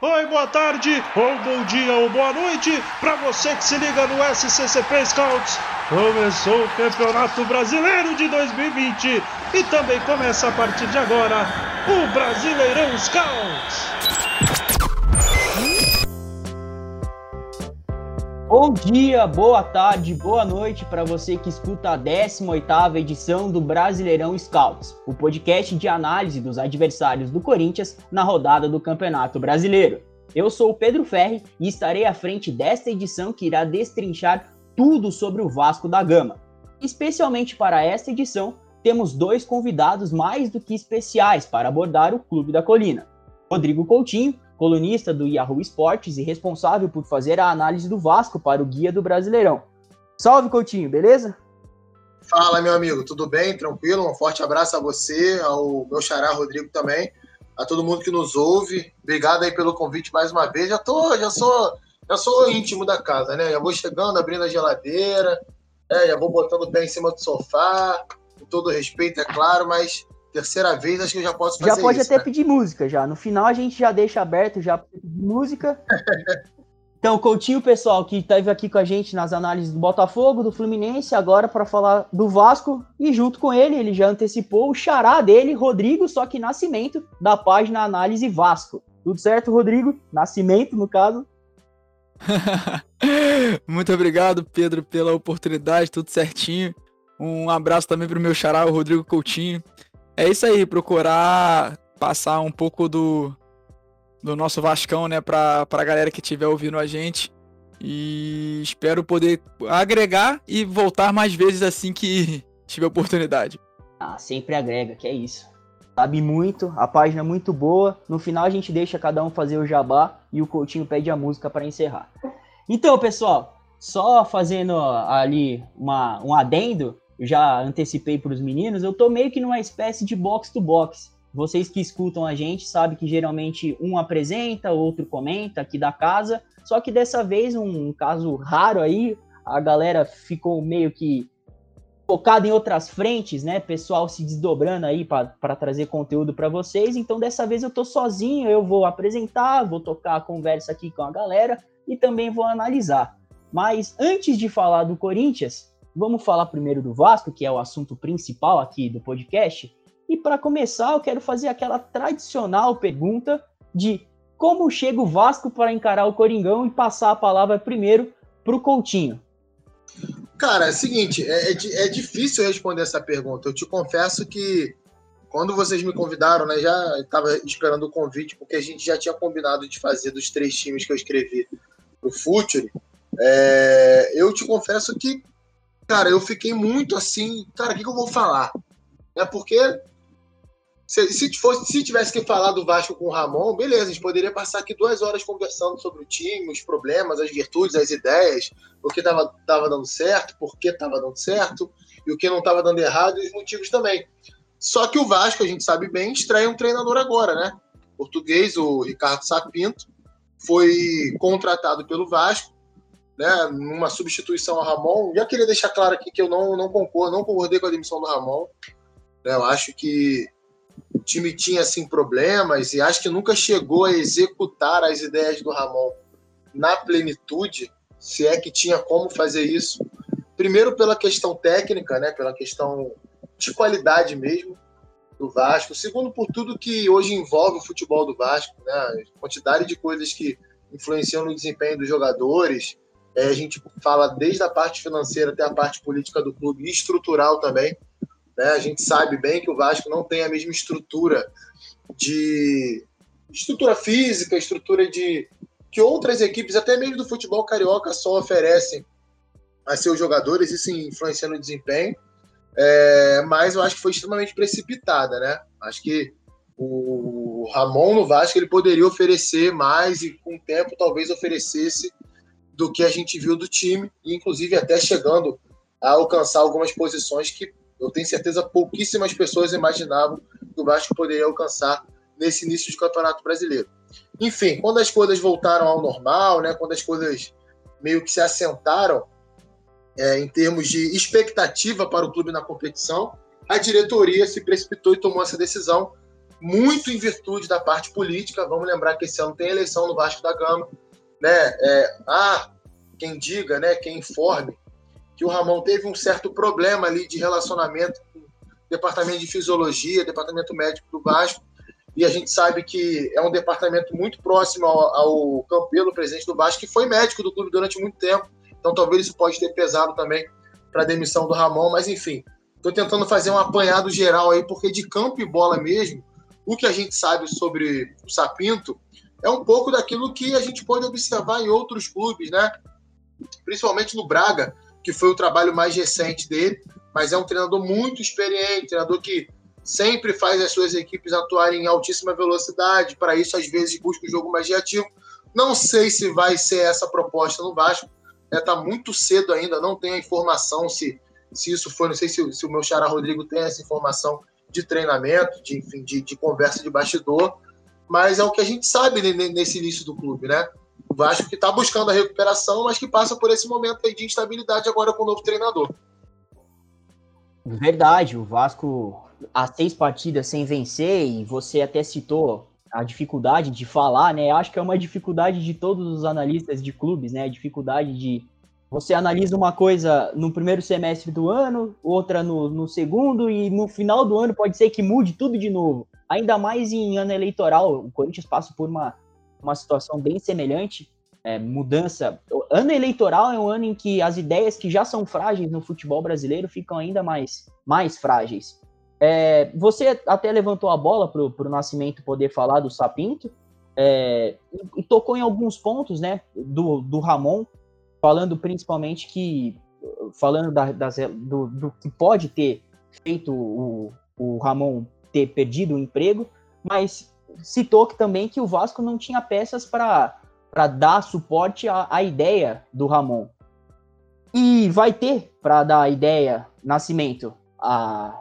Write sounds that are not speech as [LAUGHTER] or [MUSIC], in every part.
oi, boa tarde, ou bom dia, ou boa noite, para você que se liga no SCCP Scouts. Começou o Campeonato Brasileiro de 2020 e também começa a partir de agora o Brasileirão Scouts. Bom dia, boa tarde, boa noite para você que escuta a 18ª edição do Brasileirão Scouts, o podcast de análise dos adversários do Corinthians na rodada do Campeonato Brasileiro. Eu sou o Pedro Ferri e estarei à frente desta edição que irá destrinchar tudo sobre o Vasco da Gama. Especialmente para esta edição, temos dois convidados mais do que especiais para abordar o Clube da Colina. Rodrigo Coutinho, colunista do Yahoo Esportes e responsável por fazer a análise do Vasco para o Guia do Brasileirão. Salve, Coutinho, beleza? Fala, meu amigo, tudo bem? Tranquilo? Um forte abraço a você, ao meu xará Rodrigo também, a todo mundo que nos ouve. Obrigado aí pelo convite mais uma vez. Já tô, já sou, já sou íntimo da casa, né? Já vou chegando, abrindo a geladeira, né? já vou botando o pé em cima do sofá, com todo respeito, é claro, mas terceira vez, acho que eu já posso fazer Já pode isso, até né? pedir música já. No final a gente já deixa aberto já pedir música. [LAUGHS] Então, Coutinho, pessoal, que esteve aqui com a gente nas análises do Botafogo, do Fluminense, agora para falar do Vasco, e junto com ele, ele já antecipou o xará dele, Rodrigo, só que Nascimento, da página Análise Vasco. Tudo certo, Rodrigo? Nascimento, no caso. [LAUGHS] Muito obrigado, Pedro, pela oportunidade, tudo certinho. Um abraço também para o meu xará, o Rodrigo Coutinho. É isso aí, procurar passar um pouco do, do nosso Vascão, né, pra, pra galera que estiver ouvindo a gente. E espero poder agregar e voltar mais vezes assim que [LAUGHS] tiver oportunidade. Ah, sempre agrega, que é isso. Sabe muito, a página é muito boa. No final a gente deixa cada um fazer o jabá e o Coutinho pede a música para encerrar. Então, pessoal, só fazendo ali uma, um adendo, já antecipei para os meninos, eu tô meio que numa espécie de box to box. Vocês que escutam a gente sabem que geralmente um apresenta, outro comenta aqui da casa. Só que dessa vez, um, um caso raro aí, a galera ficou meio que focada em outras frentes, né? Pessoal se desdobrando aí para trazer conteúdo para vocês. Então dessa vez eu tô sozinho, eu vou apresentar, vou tocar a conversa aqui com a galera e também vou analisar. Mas antes de falar do Corinthians, vamos falar primeiro do Vasco, que é o assunto principal aqui do podcast. E para começar, eu quero fazer aquela tradicional pergunta de como chega o Vasco para encarar o Coringão e passar a palavra primeiro para o Coutinho. Cara, é o seguinte, é, é, é, difícil responder essa pergunta. Eu te confesso que quando vocês me convidaram, né, já estava esperando o convite, porque a gente já tinha combinado de fazer dos três times que eu escrevi o Futuri. É, eu te confesso que, cara, eu fiquei muito assim, cara, o que, que eu vou falar? É porque se, se, fosse, se tivesse que falar do Vasco com o Ramon, beleza, a gente poderia passar aqui duas horas conversando sobre o time, os problemas, as virtudes, as ideias, o que estava tava dando certo, por que estava dando certo, e o que não estava dando errado, e os motivos também. Só que o Vasco, a gente sabe bem, estreia um treinador agora, né? Português, o Ricardo Sapinto, foi contratado pelo Vasco, né? Numa substituição ao Ramon. Já queria deixar claro aqui que eu não, não concordo, não concordei com a demissão do Ramon. Né? Eu acho que o time tinha assim problemas e acho que nunca chegou a executar as ideias do Ramon na plenitude, se é que tinha como fazer isso. Primeiro pela questão técnica, né, pela questão de qualidade mesmo do Vasco. Segundo por tudo que hoje envolve o futebol do Vasco, né, a quantidade de coisas que influenciam no desempenho dos jogadores. É, a gente fala desde a parte financeira até a parte política do clube e estrutural também. Né? A gente sabe bem que o Vasco não tem a mesma estrutura de estrutura física, estrutura de que outras equipes, até mesmo do futebol carioca, só oferecem a seus jogadores, isso influencia no desempenho. É, mas eu acho que foi extremamente precipitada, né? Acho que o Ramon no Vasco ele poderia oferecer mais e com o tempo talvez oferecesse do que a gente viu do time, e inclusive até chegando a alcançar algumas posições que eu tenho certeza pouquíssimas pessoas imaginavam que o Vasco poderia alcançar nesse início de campeonato brasileiro. Enfim, quando as coisas voltaram ao normal, né, quando as coisas meio que se assentaram é, em termos de expectativa para o clube na competição, a diretoria se precipitou e tomou essa decisão muito em virtude da parte política. Vamos lembrar que esse ano tem eleição no Vasco da Gama. Né? É, há quem diga, né, quem informe, que o Ramon teve um certo problema ali de relacionamento com o departamento de fisiologia, departamento médico do Vasco, e a gente sabe que é um departamento muito próximo ao, ao Campelo, presidente do Vasco, que foi médico do clube durante muito tempo, então talvez isso pode ter pesado também para a demissão do Ramon, mas enfim, estou tentando fazer um apanhado geral aí, porque de campo e bola mesmo, o que a gente sabe sobre o Sapinto é um pouco daquilo que a gente pode observar em outros clubes, né? Principalmente no Braga, que foi o trabalho mais recente dele, mas é um treinador muito experiente, treinador que sempre faz as suas equipes atuarem em altíssima velocidade, para isso às vezes busca o um jogo mais reativo. Não sei se vai ser essa proposta no Vasco, está né? Tá muito cedo ainda, não tenho a informação se, se isso foi, não sei se, se o meu xará Rodrigo tem essa informação de treinamento, de, enfim, de, de conversa de bastidor, mas é o que a gente sabe nesse início do clube, né? O Vasco que está buscando a recuperação, mas que passa por esse momento de instabilidade agora com o novo treinador. Verdade, o Vasco há seis partidas sem vencer e você até citou a dificuldade de falar, né? Acho que é uma dificuldade de todos os analistas de clubes, né? A dificuldade de você analisa uma coisa no primeiro semestre do ano, outra no, no, segundo, e no final do ano pode ser que mude tudo de novo. Ainda mais em ano eleitoral, o Corinthians passa por uma, uma situação bem semelhante. É, mudança. O ano eleitoral é um ano em que as ideias que já são frágeis no futebol brasileiro ficam ainda mais, mais frágeis. É, você até levantou a bola para o Nascimento poder falar do Sapinto, é, e, e, tocou em alguns pontos né, do, do Ramon, falando principalmente que falando da, das, do, do, que pode ter feito o, o Ramon ter perdido o emprego, mas citou que também que o Vasco não tinha peças para dar suporte à, à, ideia do Ramon. E vai ter para dar ideia Nascimento. A,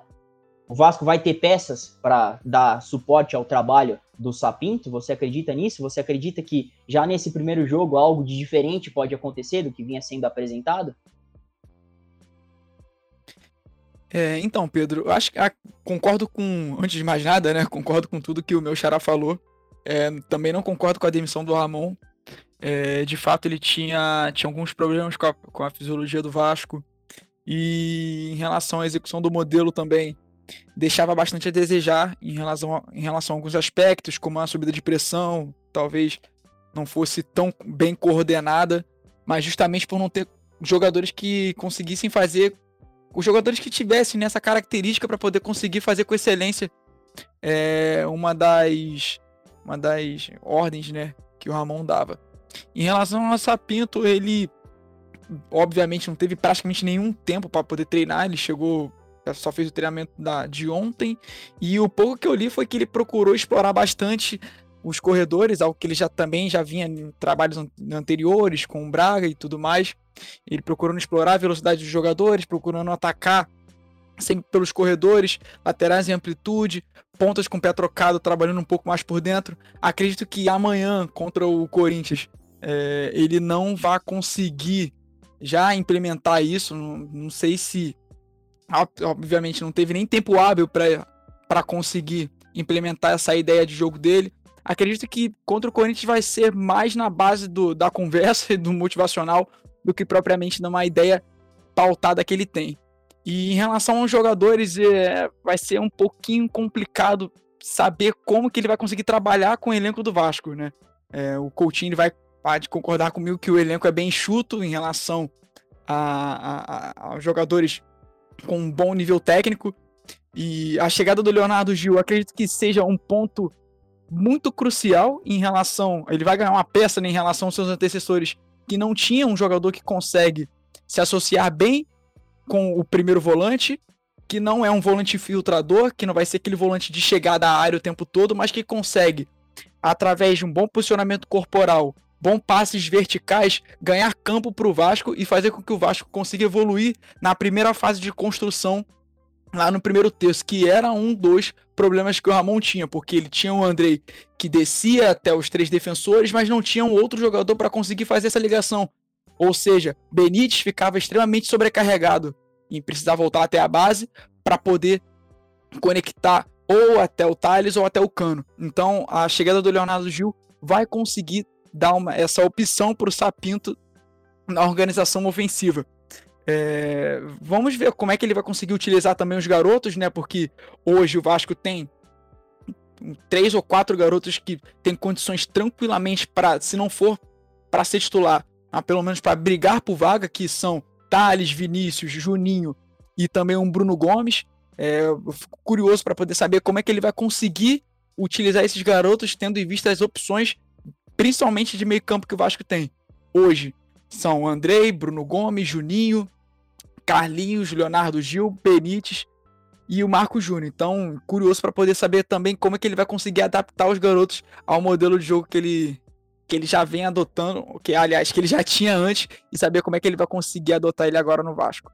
o Vasco vai ter peças para dar suporte ao trabalho do Sapinto? Você acredita nisso? Você acredita que já nesse primeiro jogo algo de diferente pode acontecer do que vinha sendo apresentado? É, então, Pedro, eu acho que ah, concordo com, antes de mais nada, né? Concordo com tudo que o meu xará falou. É, também não concordo com a demissão do Ramon. É, de fato, ele tinha, tinha alguns problemas com a, com a fisiologia do Vasco. E em relação à execução do modelo também, deixava bastante a desejar em relação a, em relação a alguns aspectos, como a subida de pressão, talvez não fosse tão bem coordenada, mas justamente por não ter jogadores que conseguissem fazer, os jogadores que tivessem nessa característica para poder conseguir fazer com excelência é, uma das uma das ordens, né, que o Ramon dava. Em relação ao Sapinto, ele obviamente não teve praticamente nenhum tempo para poder treinar, ele chegou só fez o treinamento da, de ontem. E o pouco que eu li foi que ele procurou explorar bastante os corredores, algo que ele já também já vinha em trabalhos anteriores com o Braga e tudo mais. Ele procurando explorar a velocidade dos jogadores, procurando atacar sempre pelos corredores, laterais em amplitude, pontas com pé trocado, trabalhando um pouco mais por dentro. Acredito que amanhã contra o Corinthians é, ele não vai conseguir já implementar isso. Não, não sei se obviamente não teve nem tempo hábil para conseguir implementar essa ideia de jogo dele. Acredito que contra o Corinthians vai ser mais na base do, da conversa [LAUGHS] e do motivacional do que propriamente numa ideia pautada que ele tem. E em relação aos jogadores, é, vai ser um pouquinho complicado saber como que ele vai conseguir trabalhar com o elenco do Vasco, né? É, o Coutinho vai pode concordar comigo que o elenco é bem chuto em relação a, a, aos jogadores com um bom nível técnico. E a chegada do Leonardo Gil, acredito que seja um ponto muito crucial em relação. Ele vai ganhar uma peça né, em relação aos seus antecessores que não tinha um jogador que consegue se associar bem com o primeiro volante, que não é um volante filtrador, que não vai ser aquele volante de chegada à área o tempo todo, mas que consegue, através de um bom posicionamento corporal, bom passes verticais, ganhar campo para o Vasco e fazer com que o Vasco consiga evoluir na primeira fase de construção lá no primeiro terço, que era um dos problemas que o Ramon tinha, porque ele tinha o Andrei que descia até os três defensores, mas não tinha um outro jogador para conseguir fazer essa ligação. Ou seja, Benítez ficava extremamente sobrecarregado e precisava voltar até a base para poder conectar ou até o Thales ou até o Cano. Então a chegada do Leonardo Gil vai conseguir dar uma, essa opção para o Sapinto na organização ofensiva. É, vamos ver como é que ele vai conseguir utilizar também os garotos, né? Porque hoje o Vasco tem três ou quatro garotos que têm condições tranquilamente para, se não for para ser titular, ah, pelo menos para brigar por vaga, que são Thales, Vinícius, Juninho e também um Bruno Gomes. É, fico curioso para poder saber como é que ele vai conseguir utilizar esses garotos, tendo em vista as opções, principalmente de meio campo que o Vasco tem. Hoje são Andrei, Bruno Gomes, Juninho, Carlinhos, Leonardo Gil, Benítez e o Marco Júnior. Então, curioso para poder saber também como é que ele vai conseguir adaptar os garotos ao modelo de jogo que ele que ele já vem adotando, que aliás que ele já [LAUGHS] tinha antes e saber como é que ele vai conseguir adotar ele agora no Vasco.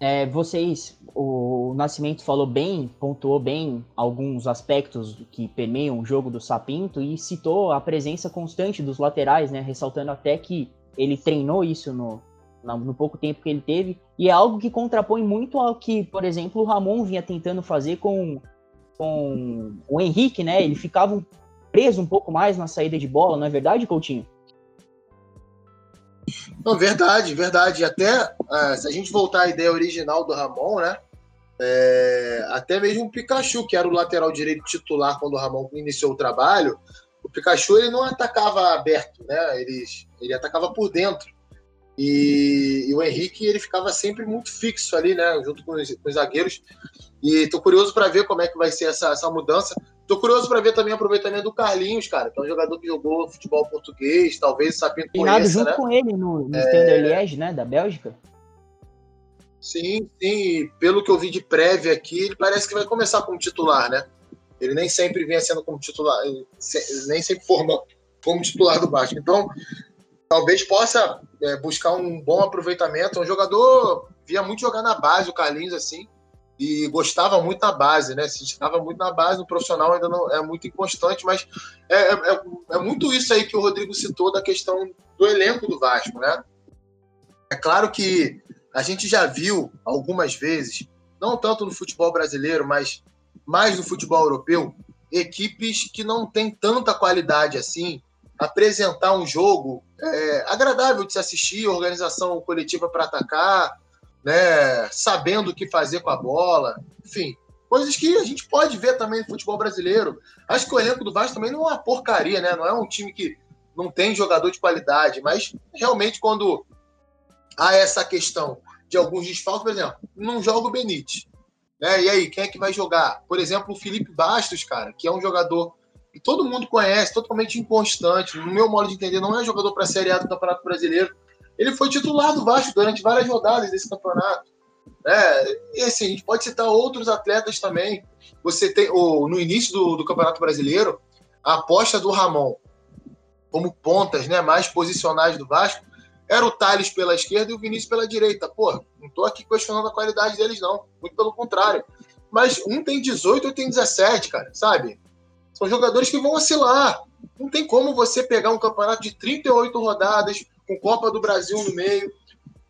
É, vocês, o Nascimento falou bem, pontuou bem alguns aspectos que permeiam o jogo do Sapinto e citou a presença constante dos laterais, né? Ressaltando até que ele treinou isso no, no pouco tempo que ele teve, e é algo que contrapõe muito ao que, por exemplo, o Ramon vinha tentando fazer com, com o Henrique, né? Ele ficava preso um pouco mais na saída de bola, não é verdade, Coutinho? Não, verdade, verdade. Até uh, se a gente voltar à ideia original do Ramon, né? É, até mesmo o Pikachu, que era o lateral direito titular quando o Ramon iniciou o trabalho, o Pikachu ele não atacava aberto, né? Ele, ele atacava por dentro. E, e, o Henrique ele ficava sempre muito fixo ali, né, junto com os, com os zagueiros. E tô curioso para ver como é que vai ser essa, essa mudança. Tô curioso para ver também o aproveitamento do Carlinhos, cara, que é um jogador que jogou futebol português, talvez Sapinto conheça, junto né? com ele no, no é... Liège, né, da Bélgica. Sim, sim. Pelo que eu vi de prévia aqui, ele parece que vai começar como titular, né? Ele nem sempre vinha sendo como titular, nem sempre forma como titular do Vasco. Então, talvez possa é, buscar um bom aproveitamento. Um jogador via muito jogar na base, o Carlinhos, assim, e gostava muito na base, né? Se estava muito na base, no profissional ainda não é muito inconstante, mas é, é, é, é, muito isso aí que o Rodrigo citou da questão do elenco do Vasco, né? É claro que a gente já viu algumas vezes, não tanto no futebol brasileiro, mas mais no futebol europeu, equipes que não têm tanta qualidade assim, apresentar um jogo é, agradável de se assistir, organização coletiva para atacar, né, sabendo o que fazer com a bola, enfim, coisas que a gente pode ver também no futebol brasileiro. Acho que o elenco do Vasco também não é uma porcaria, né? Não é um time que não tem jogador de qualidade, mas realmente quando há essa questão de alguns desfalques, por exemplo, não joga o Benítez. Né? E aí, quem é que vai jogar? Por exemplo, o Felipe Bastos, cara, que é um jogador que todo mundo conhece, totalmente inconstante. No meu modo de entender, não é jogador para a Série A do Campeonato Brasileiro. Ele foi titular do Vasco durante várias rodadas desse campeonato. É, e assim, a gente pode citar outros atletas também. Você tem, ou, no início do, do Campeonato Brasileiro, a aposta do Ramon como pontas né, mais posicionais do Vasco era o Thales pela esquerda e o Vinícius pela direita. Pô, não estou aqui questionando a qualidade deles, não. Muito pelo contrário. Mas um tem 18 e outro tem 17, cara, sabe? São jogadores que vão oscilar. Não tem como você pegar um campeonato de 38 rodadas, com Copa do Brasil no meio,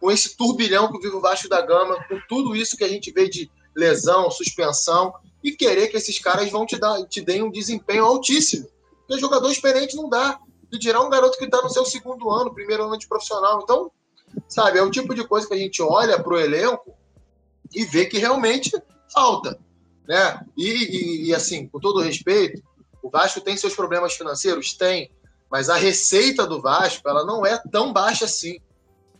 com esse turbilhão que vive o Vasco da Gama, com tudo isso que a gente vê de lesão, suspensão, e querer que esses caras vão te, dar, te deem um desempenho altíssimo. Porque jogador experiente não dá. E dirá um garoto que está no seu segundo ano, primeiro ano de profissional. Então, sabe, é o tipo de coisa que a gente olha para o elenco e vê que realmente falta. Né? E, e, e, assim, com todo respeito, o Vasco tem seus problemas financeiros? Tem. Mas a receita do Vasco ela não é tão baixa assim.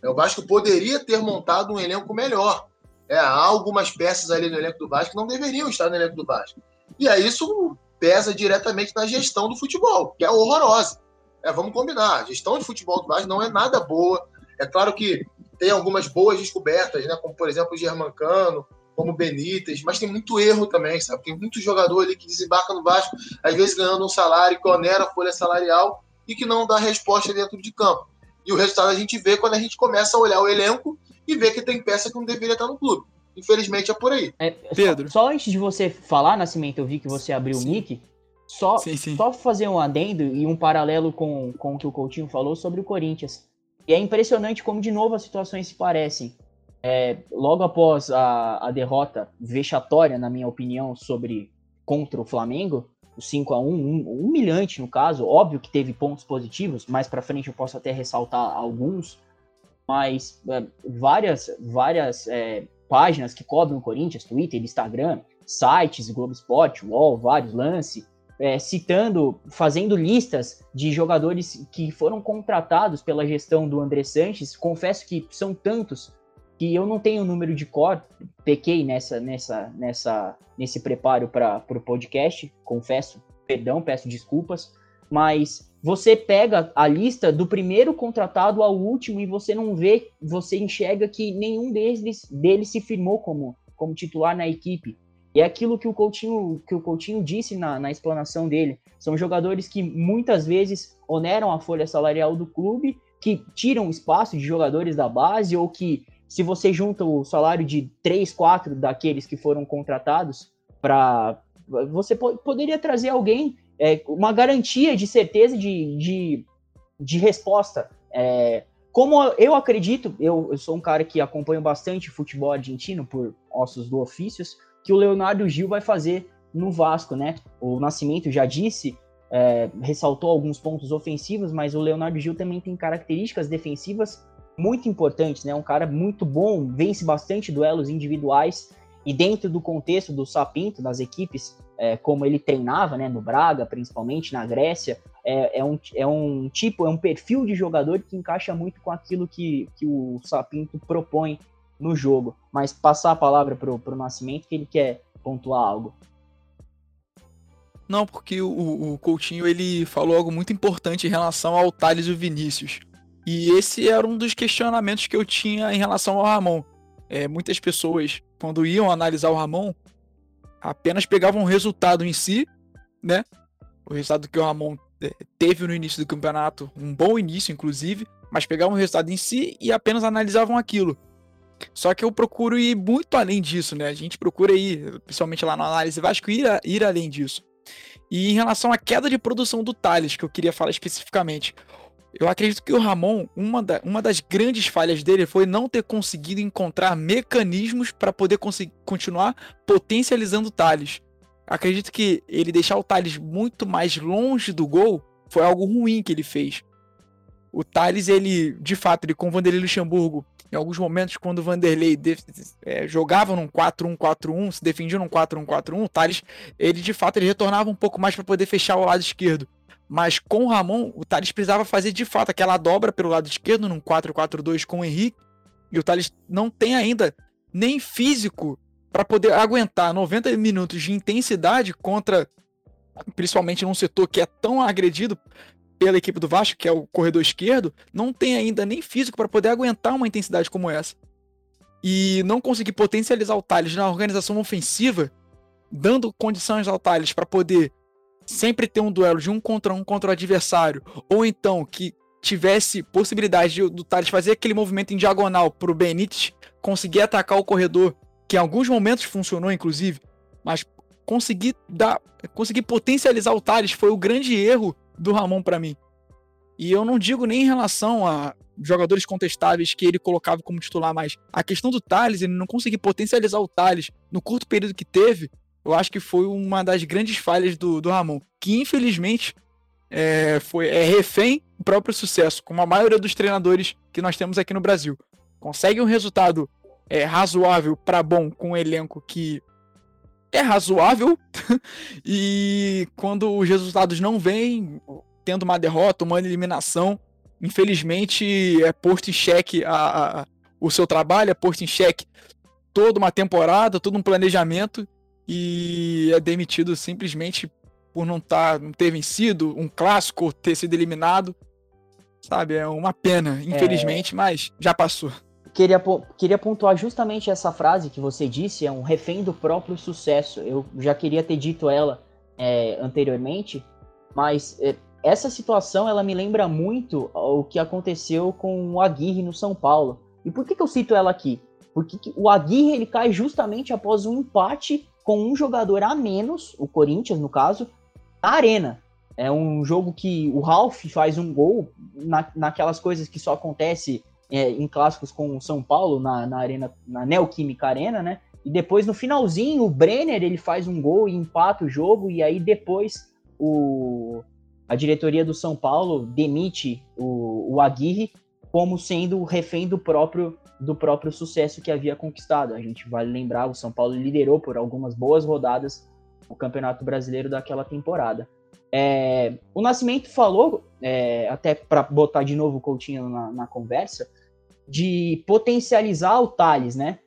É, o Vasco poderia ter montado um elenco melhor. É, há algumas peças ali no elenco do Vasco que não deveriam estar no elenco do Vasco. E aí isso pesa diretamente na gestão do futebol, que é horrorosa. É, vamos combinar, a gestão de futebol do Vasco não é nada boa. É claro que tem algumas boas descobertas, né? como por exemplo o Germancano, como Benítez, mas tem muito erro também, sabe? Tem muito jogador ali que desembarca no Vasco, às vezes ganhando um salário que onera a folha salarial e que não dá resposta dentro de campo. E o resultado a gente vê quando a gente começa a olhar o elenco e vê que tem peça que não deveria estar no clube. Infelizmente é por aí. É, Pedro. Só, só, antes de você falar, Nascimento, eu vi que você abriu sim. o mic. Só, sim, sim. só fazer um adendo e um paralelo com, com o que o Coutinho falou sobre o Corinthians. E é impressionante como, de novo, as situações se parecem. é, logo após a, a derrota vexatória, na minha opinião, sobre contra o Flamengo, o 5 a 1 um, humilhante no caso, óbvio que teve pontos positivos, mais para frente eu posso até ressaltar alguns, mas é, várias várias é, páginas que cobrem o Corinthians, Twitter, Instagram, sites, Globo Esporte, UOL, vários lance, é, citando, fazendo listas de jogadores que foram contratados pela gestão do André Sanches. Confesso que são tantos que eu não tenho o número de cor, pequei nessa, nessa, nessa, nesse preparo para o podcast, confesso, perdão, peço desculpas, mas você pega a lista do primeiro contratado ao último e você não vê, você enxerga que nenhum deles, deles se firmou como, como titular na equipe. E é aquilo que o Coutinho, que o Coutinho disse na, na explanação dele. São jogadores que muitas vezes oneram a folha salarial do clube, que tiram espaço de jogadores da base, ou que, se você junta o salário de 3, 4 daqueles que foram contratados, para você po poderia trazer alguém, é, uma garantia de certeza de, de, de resposta. É, como eu acredito, eu, eu, sou um cara que acompanho bastante futebol argentino por ossos do ofícios, que o Leonardo Gil vai fazer no Vasco, né? O Nascimento já disse, é, ressaltou alguns pontos ofensivos, mas o Leonardo Gil também tem características defensivas muito importantes, né? Um cara muito bom, vence bastante duelos individuais e dentro do contexto do Sapinto, das equipes, é, como ele treinava, né? No Braga, principalmente na Grécia, é, é, um, é um tipo, é um perfil de jogador que encaixa muito com aquilo que, que o Sapinto propõe no jogo. Mas passar a palavra pro, pro Nascimento que ele quer pontuar algo. Não, porque o, o Coutinho ele falou algo muito importante em relação ao Thales e o Vinícius. E esse era um dos questionamentos que eu tinha em relação ao Ramon. É, muitas pessoas, quando iam analisar o Ramon, apenas pegavam o resultado em si, né? O resultado que o Ramon é, teve no início do campeonato, um bom início, inclusive, mas pegavam o resultado em si e apenas analisavam aquilo. Só que eu procuro ir muito além disso, né? A gente procura ir, principalmente lá na análise Vasco, ir, a, ir além disso. E em relação à queda de produção do Thales, que eu queria falar especificamente, eu acredito que o Ramon, uma, da, uma das grandes falhas dele foi não ter conseguido encontrar mecanismos para poder continuar potencializando o Thales. Acredito que ele deixar o Thales muito mais longe do gol foi algo ruim que ele fez. O Thales, ele, de fato, ele com o Vanderlei Luxemburgo, em alguns momentos, quando o Vanderlei é, jogava num 4-1-4-1, se defendia num 4-1-4-1, o Thales, ele de fato ele retornava um pouco mais para poder fechar o lado esquerdo. Mas com o Ramon, o Thales precisava fazer de fato aquela dobra pelo lado esquerdo, num 4-4-2 com o Henrique. E o Thales não tem ainda nem físico para poder aguentar 90 minutos de intensidade contra, principalmente num setor que é tão agredido pela equipe do Vasco, que é o corredor esquerdo, não tem ainda nem físico para poder aguentar uma intensidade como essa. E não conseguir potencializar o Thales na organização ofensiva, dando condições ao Thales para poder sempre ter um duelo de um contra um contra o adversário, ou então que tivesse possibilidade de, do Thales fazer aquele movimento em diagonal para o Benítez conseguir atacar o corredor, que em alguns momentos funcionou, inclusive, mas conseguir dar, conseguir potencializar o Thales foi o grande erro do Ramon para mim. E eu não digo nem em relação a jogadores contestáveis que ele colocava como titular, mas a questão do Thales, ele não conseguir potencializar o Thales no curto período que teve, eu acho que foi uma das grandes falhas do, do Ramon, que infelizmente é, foi, é refém do próprio sucesso, como a maioria dos treinadores que nós temos aqui no Brasil. Consegue um resultado é, razoável para bom com um elenco que é razoável. [LAUGHS] e quando os resultados não vêm, tendo uma derrota, uma eliminação, infelizmente é posto em xeque a, a, o seu trabalho, é posto em xeque toda uma temporada, todo um planejamento e é demitido simplesmente por não, tá, não ter vencido um clássico, ter sido eliminado. Sabe, é uma pena, infelizmente, é... mas já passou queria, queria pontuar justamente essa frase que você disse, é um refém do próprio sucesso. Eu já queria ter dito ela é, anteriormente, mas é, essa situação ela me lembra muito o que aconteceu com o Aguirre no São Paulo. E por que, que eu cito ela aqui? Porque o Aguirre ele cai justamente após um empate com um jogador a menos, o Corinthians no caso, na arena. É um jogo que o Ralph faz um gol na, naquelas coisas que só acontece é, em clássicos com o São Paulo na, na arena, na Neoquímica Arena, né? E depois no finalzinho o Brenner ele faz um gol e empata o jogo e aí depois o a diretoria do São Paulo demite o, o Aguirre como sendo refém do próprio do próprio sucesso que havia conquistado. A gente vale lembrar, o São Paulo liderou por algumas boas rodadas o Campeonato Brasileiro daquela temporada. É, o Nascimento falou, é, até para botar de novo o Coutinho na, na, conversa, de potencializar o Thales, né?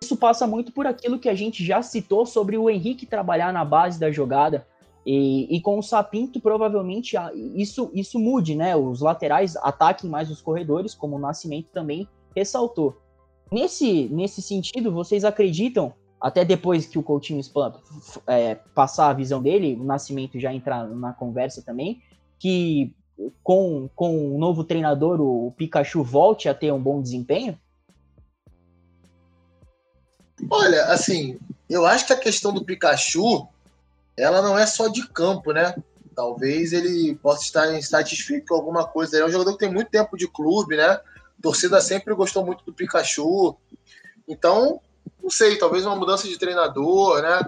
Isso passa muito por aquilo que a gente já citou sobre o Henrique trabalhar na base da jogada, e, e, com o Sapinto, provavelmente isso, isso mude, né? Os laterais ataquem mais os corredores, como o Nascimento também ressaltou. Nesse, nesse sentido, vocês acreditam, até depois que o Coutinho é, passar a visão dele, o Nascimento já entrar na conversa também, que com, com o novo treinador, o Pikachu volte a ter um bom desempenho? Olha, assim, eu acho que a questão do Pikachu ela não é só de campo, né? Talvez ele possa estar insatisfeito com alguma coisa. Ele é um jogador que tem muito tempo de clube, né? A torcida sempre gostou muito do Pikachu. Então, não sei, talvez uma mudança de treinador, né?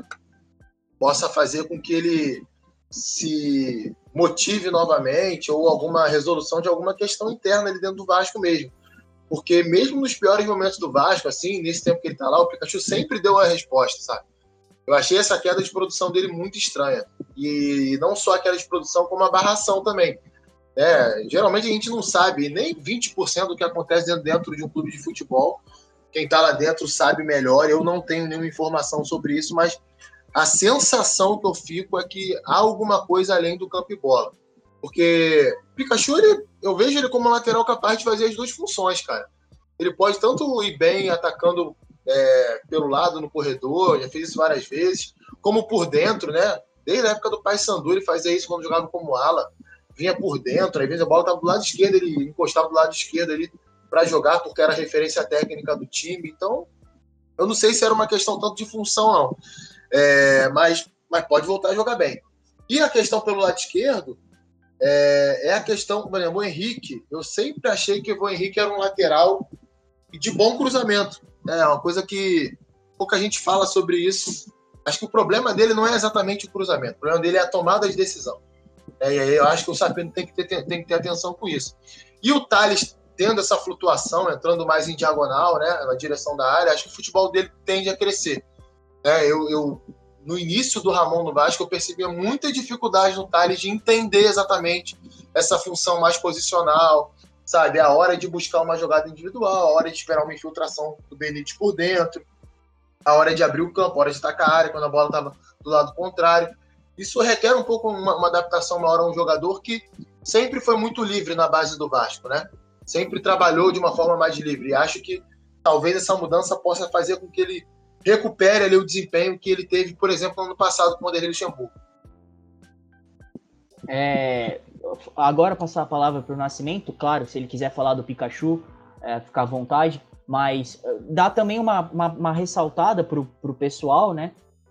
Possa fazer com que ele se motive novamente ou alguma resolução de alguma questão interna ali dentro do Vasco mesmo. Porque mesmo nos piores momentos do Vasco, assim, nesse tempo que ele tá lá, o Pikachu sempre deu a resposta, sabe? Eu achei essa queda de produção dele muito estranha. E não só a queda de produção, como a barração também. É, geralmente a gente não sabe nem 20% do que acontece dentro de um clube de futebol. Quem está lá dentro sabe melhor. Eu não tenho nenhuma informação sobre isso, mas a sensação que eu fico é que há alguma coisa além do campo e bola. Porque Pikachu, ele, eu vejo ele como um lateral capaz de fazer as duas funções, cara. Ele pode tanto ir bem atacando é, pelo lado no corredor, já fez isso várias vezes, como por dentro, né? Desde a época do Pai Sandu, ele fazia isso quando jogava como ala, vinha por dentro, às vezes a bola estava do lado esquerdo, ele encostava do lado esquerdo ali para jogar, porque era referência técnica do time. Então, eu não sei se era uma questão tanto de função, não. É, mas, mas pode voltar a jogar bem. E a questão pelo lado esquerdo é, é a questão, por exemplo, o Henrique. Eu sempre achei que o Henrique era um lateral de bom cruzamento. É uma coisa que pouca gente fala sobre isso. Acho que o problema dele não é exatamente o cruzamento, o problema dele é a tomada de decisão. É, e aí eu acho que o Sapino tem que, ter, tem que ter atenção com isso. E o Thales tendo essa flutuação, entrando mais em diagonal, né, na direção da área, acho que o futebol dele tende a crescer. É, eu, eu, no início do Ramon no Vasco, eu percebia muita dificuldade no Thales de entender exatamente essa função mais posicional, sabe? A hora de buscar uma jogada individual, a hora de esperar uma infiltração do Benítez por dentro, a hora de abrir o campo, a hora de atacar a área quando a bola estava do lado contrário. Isso requer um pouco uma, uma adaptação maior a um jogador que sempre foi muito livre na base do Vasco, né? Sempre trabalhou de uma forma mais livre. E acho que talvez essa mudança possa fazer com que ele recupere ali o desempenho que ele teve, por exemplo, no ano passado com o Vanderlei Luxemburgo. É, agora passar a palavra para o Nascimento, claro, se ele quiser falar do Pikachu, é, ficar à vontade, mas é, dá também uma, uma, uma ressaltada para o pessoal, né?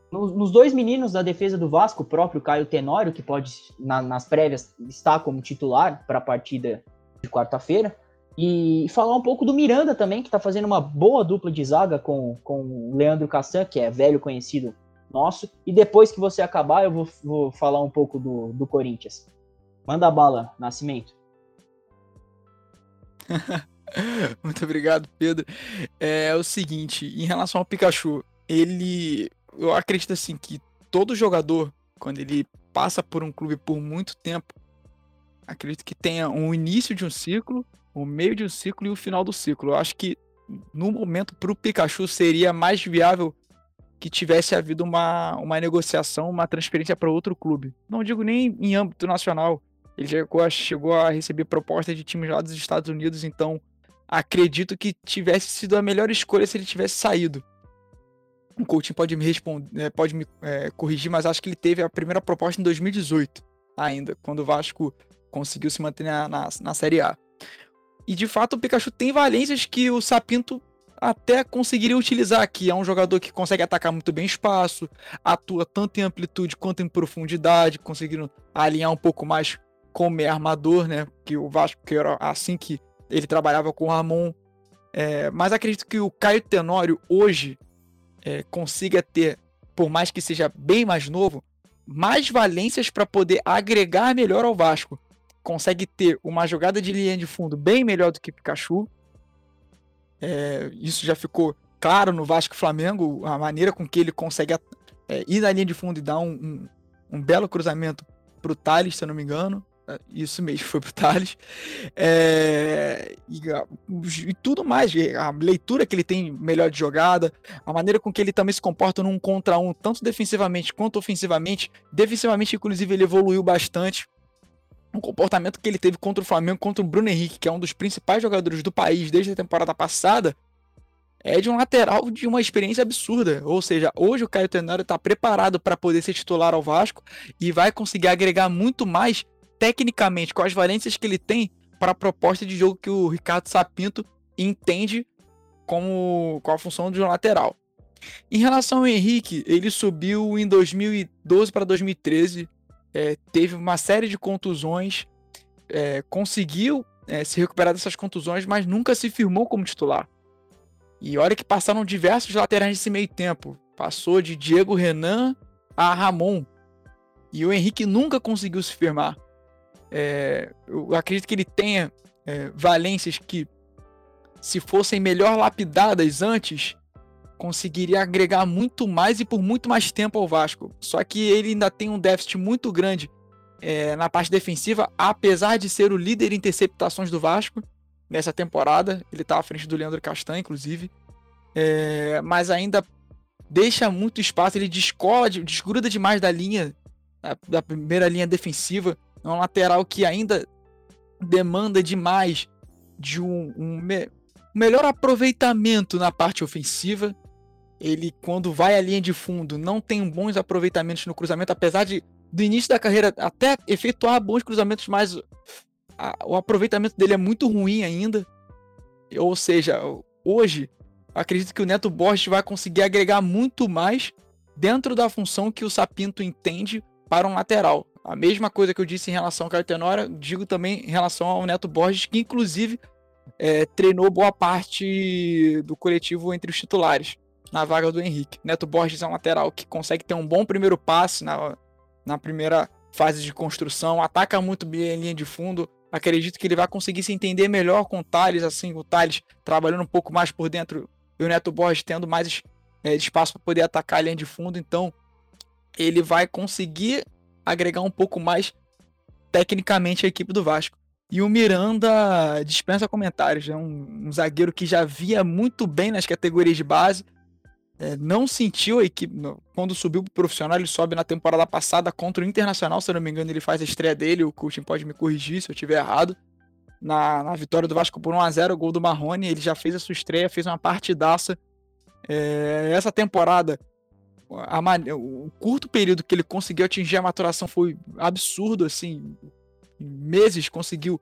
Nos, nos, dois meninos da defesa do Vasco, o próprio Caio Tenório, que pode, na, nas prévias, estar como titular para a partida de quarta-feira, e falar um pouco do Miranda também, que está fazendo uma boa dupla de zaga com, com o Leandro Castan, que é velho conhecido nosso, e depois que você acabar, eu vou, vou falar um pouco do, do Corinthians. Manda bala, Nascimento. [LAUGHS] Muito obrigado, Pedro. É o seguinte, em relação ao Pikachu, ele. Eu acredito assim que todo jogador, quando ele passa por um clube por muito tempo, acredito que tenha um início de um ciclo, o um meio de um ciclo e o um final do ciclo. Eu acho que no momento para o Pikachu seria mais viável que tivesse havido uma, uma negociação, uma transferência para outro clube. Não digo nem em âmbito nacional, ele chegou a, chegou a receber propostas de times lá dos Estados Unidos, então acredito que tivesse sido a melhor escolha se ele tivesse saído. O Coutinho pode me responder, é, pode me é, corrigir, mas acho que ele teve a primeira proposta em 2018, ainda, quando o Vasco conseguiu se manter na, na, na Série A. E de fato o Pikachu tem valências que o Sapinto até conseguiria utilizar aqui. É um jogador que consegue atacar muito bem espaço, atua tanto em amplitude quanto em profundidade, conseguindo alinhar um pouco mais como é armador, né? Que o Vasco que era assim que ele trabalhava com o Ramon. É, mas acredito que o Caio Tenório hoje é, consiga ter, por mais que seja bem mais novo, mais valências para poder agregar melhor ao Vasco. Consegue ter uma jogada de linha de fundo bem melhor do que Pikachu. É, isso já ficou claro no Vasco Flamengo, a maneira com que ele consegue é, ir na linha de fundo e dar um, um, um belo cruzamento para o Thales, se eu não me engano. É, isso mesmo, foi pro Thales. É, e, e, tudo mais, a leitura que ele tem melhor de jogada, a maneira com que ele também se comporta num contra um, tanto defensivamente quanto ofensivamente. Defensivamente, inclusive, ele evoluiu bastante. Um comportamento que ele teve contra o Flamengo, contra o Bruno Henrique, que é um dos principais jogadores do país desde a temporada passada, é de um lateral de uma experiência absurda. Ou seja, hoje o Caio Tenório está preparado para poder ser titular ao Vasco e vai conseguir agregar muito mais tecnicamente com as valências que ele tem para a proposta de jogo que o Ricardo Sapinto entende como com a função de um lateral. Em relação ao Henrique, ele subiu em 2012 para 2013, é, teve uma série de contusões, é, conseguiu é, se recuperar dessas contusões, mas nunca se firmou como titular. E olha que passaram diversos laterais nesse meio tempo. Passou de Diego Renan a Ramon. E o Henrique nunca conseguiu se firmar. É, eu acredito que ele tenha é, valências que, se fossem melhor lapidadas antes, conseguiria agregar muito mais e por muito mais tempo ao Vasco. Só que ele ainda tem um déficit muito grande é, na parte defensiva, apesar de ser o líder em interceptações do Vasco nessa temporada. Ele está à frente do Leandro Castan, inclusive. É, mas ainda deixa muito espaço, ele descola, desgruda demais da linha, da, primeira linha defensiva. É um lateral que ainda demanda demais de um, um me, melhor aproveitamento na parte ofensiva. Ele, quando vai à linha de fundo, não tem bons aproveitamentos no cruzamento, apesar de do início da carreira até efetuar bons cruzamentos, mas a, o aproveitamento dele é muito ruim ainda. Ou seja, hoje acredito que o Neto Borges vai conseguir agregar muito mais dentro da função que o Sapinto entende para um lateral. A mesma coisa que eu disse em relação ao Cartenora, digo também em relação ao Neto Borges, que inclusive é, treinou boa parte do coletivo entre os titulares, na vaga do Henrique. Neto Borges é um lateral que consegue ter um bom primeiro passe na, na primeira fase de construção, ataca muito bem a linha de fundo. Acredito que ele vai conseguir se entender melhor com o Thales, assim, o Thales trabalhando um pouco mais por dentro e o Neto Borges tendo mais é, espaço para poder atacar a linha de fundo. Então, ele vai conseguir agregar um pouco mais tecnicamente a equipe do Vasco. E o Miranda dispensa comentários, é um, um zagueiro que já via muito bem nas categorias de base, é, não sentiu a equipe. Quando subiu pro profissional, ele sobe na temporada passada contra o Internacional, se eu não me engano, ele faz a estreia dele. O coaching pode me corrigir se eu estiver errado. Na, na vitória do Vasco por 1x0, o gol do Marrone, ele já fez a sua estreia, fez uma partidaça. É, essa temporada a, o curto período que ele conseguiu atingir a maturação foi absurdo, assim, em meses conseguiu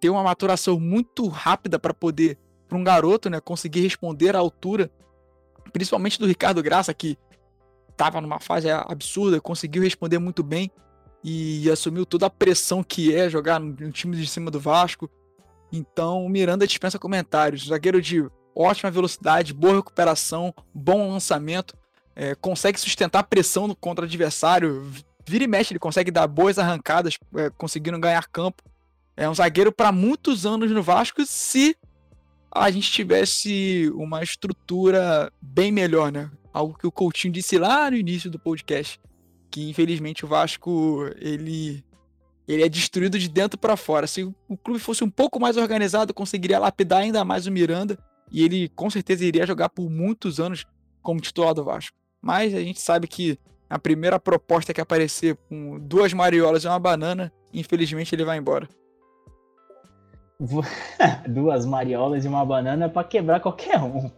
ter uma maturação muito rápida para poder, para um garoto, né, conseguir responder à altura, principalmente do Ricardo Graça, que estava numa fase absurda, conseguiu responder muito bem e assumiu toda a pressão que é jogar no time de cima do Vasco. Então, o Miranda dispensa comentários. Zagueiro de ótima velocidade, boa recuperação, bom lançamento é, consegue sustentar a pressão contra o adversário, vira e mexe, ele consegue dar boas arrancadas, é, conseguindo ganhar campo. É um zagueiro para muitos anos no Vasco se a gente tivesse uma estrutura bem melhor, né? Algo que o Coutinho disse lá no início do podcast, que infelizmente o Vasco ele ele é destruído de dentro para fora. Se o clube fosse um pouco mais organizado, conseguiria lapidar ainda mais o Miranda e ele com certeza iria jogar por muitos anos como titular do Vasco. Mas a gente sabe que a primeira proposta que aparecer com duas mariolas e uma banana, infelizmente ele vai embora. [LAUGHS] duas mariolas e uma banana para quebrar qualquer um.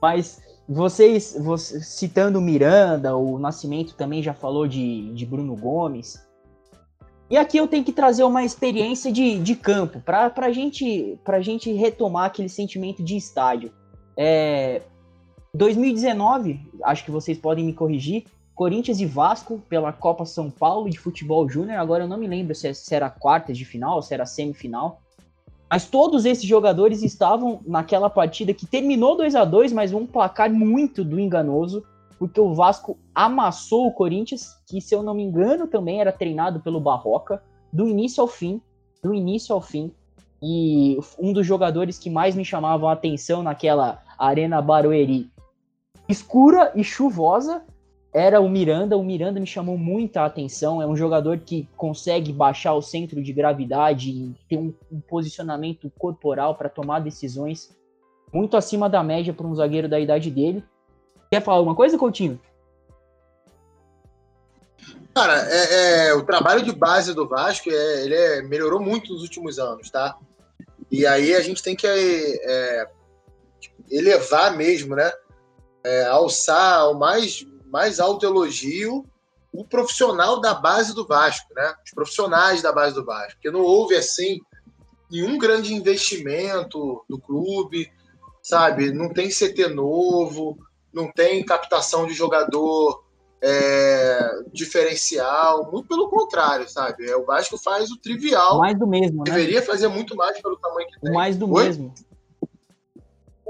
Mas vocês, vocês, citando Miranda, o Nascimento também já falou de, de Bruno Gomes. E aqui eu tenho que trazer uma experiência de, de campo, para a gente, gente retomar aquele sentimento de estádio. É, 2019, acho que vocês podem me corrigir, Corinthians e Vasco pela Copa São Paulo de Futebol Júnior. Agora eu não me lembro se, é, era quartas de final ou se era semifinal. Mas todos esses jogadores estavam naquela partida que terminou 2 a 2 mas um placar muito do enganoso, porque o Vasco amassou o Corinthians, que se eu não me engano também era treinado pelo Barroca, do início ao fim, do início ao fim. E um dos jogadores que mais me chamavam a atenção naquela Arena Barueri escura e chuvosa era o Miranda. O Miranda me chamou muita atenção. É um jogador que consegue baixar o centro de gravidade e ter um, um posicionamento corporal para tomar decisões muito acima da média para um zagueiro da idade dele. Quer falar alguma coisa, Coutinho? Cara, é, é, o trabalho de base do Vasco é, ele é, melhorou muito nos últimos anos, tá? E aí a gente tem que é, elevar mesmo, né? É, alçar ao mais, mais alto elogio o profissional da base do Vasco, né? Os profissionais da base do Vasco. Porque não houve, assim, nenhum grande investimento do clube, sabe? Não tem CT novo, não tem captação de jogador é, diferencial, muito pelo contrário, sabe? É, o Vasco faz o trivial. Mais do mesmo, né? Deveria fazer muito mais pelo tamanho que tem. Mais do Oi? mesmo.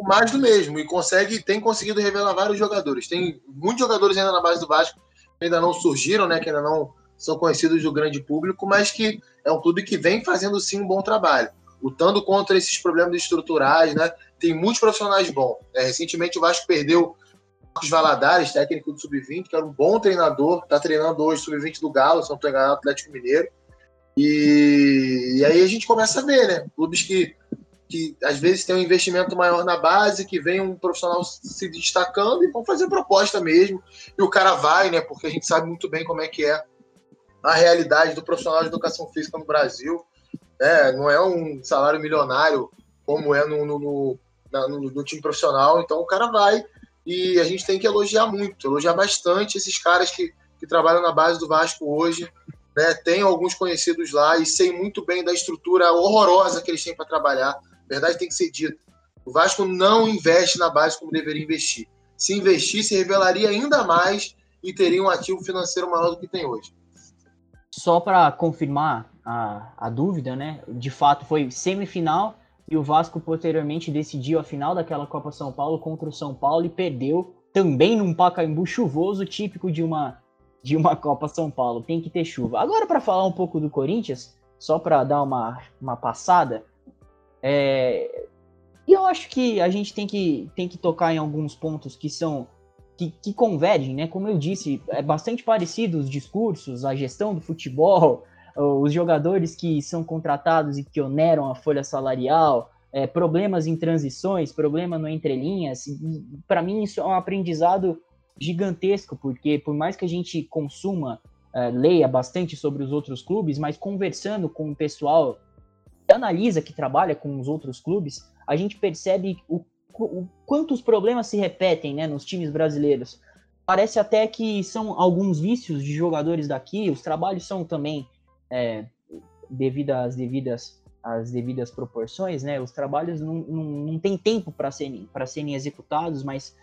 Mais do mesmo. E consegue, tem conseguido revelar vários jogadores. Tem muitos jogadores ainda na base do Vasco que ainda não surgiram, né? Que ainda não são conhecidos do grande público, mas que é um clube que vem fazendo sim um bom trabalho. Lutando contra esses problemas estruturais, né? Tem muitos profissionais bons. É, recentemente o Vasco perdeu Marcos Valadares, técnico do Sub-20, que era um bom treinador, está treinando hoje o Sub-20 do Galo, São Paulo Atlético Mineiro. E, e, aí a gente começa a ver, né? Clubes que, que às vezes têm um investimento maior na base, que vem um profissional se destacando e vão fazer proposta mesmo. E o cara vai, né? Porque a gente sabe muito bem como é que é a realidade do profissional de educação física no Brasil. É, não é um salário milionário como é no, no, no, no, no time profissional. Então o cara vai e a gente tem que elogiar muito, elogiar bastante esses caras que, que trabalham na base do Vasco hoje. Né? Alguns conhecidos lá e sei muito bem da estrutura horrorosa que eles têm para trabalhar. A verdade tem que ser dita. O Vasco não investe na base como deveria investir. Se investisse, revelaria ainda mais e teria um ativo financeiro maior do que tem hoje. Só para confirmar a, a dúvida, né? De fato, foi semifinal e o Vasco posteriormente decidiu a final daquela Copa São Paulo contra o São Paulo e perdeu também num Pacaembu chuvoso, típico de uma de uma Copa São Paulo. Tem que ter chuva. Agora para falar um pouco do Corinthians, só para dar uma, uma passada, é, eu acho que a gente tem que, tem que tocar em alguns pontos que são que, que convergem, né? Como eu disse, é bastante parecido os discursos, a gestão do futebol, [LAUGHS] os jogadores que são contratados e que oneram a folha salarial, é, problemas em transições, problema no entrelinhas. Para mim, isso é um aprendizado gigantesco, porque por mais que a gente consuma, é, leia bastante sobre os outros clubes, mas conversando com o pessoal analisa, que trabalha com os outros clubes, a gente percebe o, o quantos problemas se repetem né, nos times brasileiros. Parece até que são alguns vícios de jogadores daqui, os trabalhos são também é, devido às devidas às devidas proporções, né? Os trabalhos não, não, não tem tempo para serem para serem executados, mas